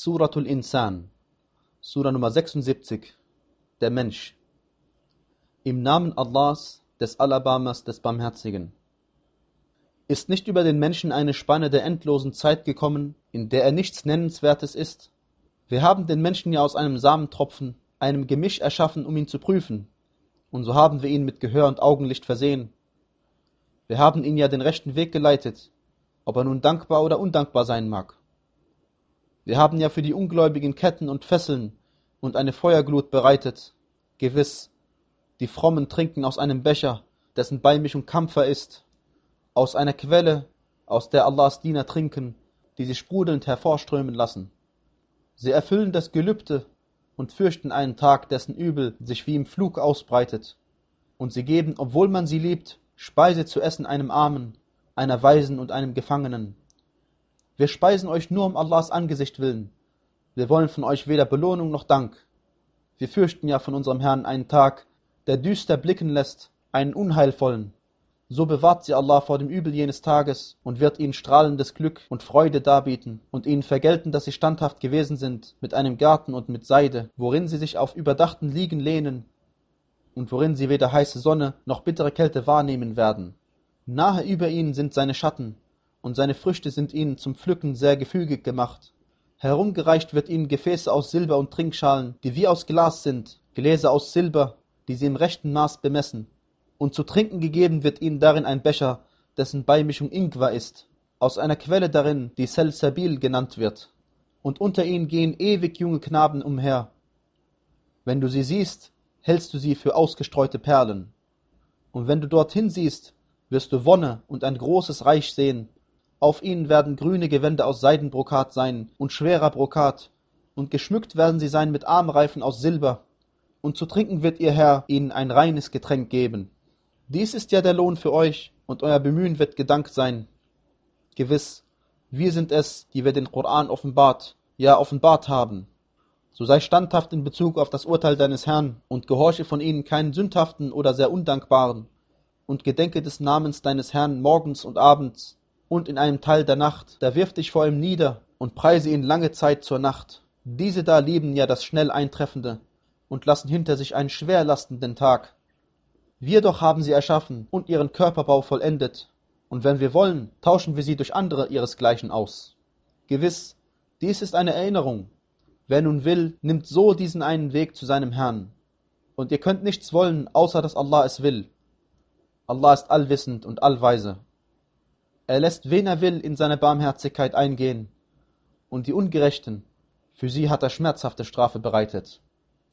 Suratul Insan, Surah Nummer 76, der Mensch. Im Namen Allahs, des Alabamas, des Barmherzigen. Ist nicht über den Menschen eine Spanne der endlosen Zeit gekommen, in der er nichts Nennenswertes ist? Wir haben den Menschen ja aus einem Samentropfen, einem Gemisch erschaffen, um ihn zu prüfen, und so haben wir ihn mit Gehör und Augenlicht versehen. Wir haben ihn ja den rechten Weg geleitet, ob er nun dankbar oder undankbar sein mag. Wir haben ja für die Ungläubigen Ketten und Fesseln und eine Feuerglut bereitet. Gewiss, die Frommen trinken aus einem Becher, dessen Beimischung Kampfer ist, aus einer Quelle, aus der Allahs Diener trinken, die sie sprudelnd hervorströmen lassen. Sie erfüllen das Gelübde und fürchten einen Tag, dessen Übel sich wie im Flug ausbreitet. Und sie geben, obwohl man sie liebt, Speise zu essen einem Armen, einer Waisen und einem Gefangenen. Wir speisen euch nur um Allahs Angesicht willen. Wir wollen von euch weder Belohnung noch Dank. Wir fürchten ja von unserem Herrn einen Tag, der düster blicken lässt, einen unheilvollen. So bewahrt sie Allah vor dem Übel jenes Tages und wird ihnen strahlendes Glück und Freude darbieten und ihnen vergelten, dass sie standhaft gewesen sind mit einem Garten und mit Seide, worin sie sich auf überdachten Liegen lehnen und worin sie weder heiße Sonne noch bittere Kälte wahrnehmen werden. Nahe über ihnen sind seine Schatten und seine Früchte sind ihnen zum Pflücken sehr gefügig gemacht. Herumgereicht wird ihnen Gefäße aus Silber und Trinkschalen, die wie aus Glas sind, Gläser aus Silber, die sie im rechten Maß bemessen. Und zu trinken gegeben wird ihnen darin ein Becher, dessen Beimischung Ingwer ist, aus einer Quelle darin, die Selsabil genannt wird. Und unter ihnen gehen ewig junge Knaben umher. Wenn du sie siehst, hältst du sie für ausgestreute Perlen. Und wenn du dorthin siehst, wirst du Wonne und ein großes Reich sehen, auf ihnen werden grüne Gewänder aus Seidenbrokat sein und schwerer Brokat, und geschmückt werden sie sein mit Armreifen aus Silber, und zu trinken wird ihr Herr ihnen ein reines Getränk geben. Dies ist ja der Lohn für euch, und euer Bemühen wird gedankt sein. Gewiss, wir sind es, die wir den Koran offenbart, ja offenbart haben. So sei standhaft in Bezug auf das Urteil deines Herrn und gehorche von ihnen keinen sündhaften oder sehr undankbaren und gedenke des Namens deines Herrn morgens und abends und in einem Teil der Nacht, da wirf dich vor ihm nieder und preise ihn lange Zeit zur Nacht. Diese da lieben ja das schnell Eintreffende und lassen hinter sich einen schwerlastenden Tag. Wir doch haben sie erschaffen und ihren Körperbau vollendet, und wenn wir wollen, tauschen wir sie durch andere ihresgleichen aus. Gewiss, dies ist eine Erinnerung. Wer nun will, nimmt so diesen einen Weg zu seinem Herrn. Und ihr könnt nichts wollen, außer dass Allah es will. Allah ist allwissend und allweise. Er lässt wen er will in seine Barmherzigkeit eingehen, und die Ungerechten, für sie hat er schmerzhafte Strafe bereitet.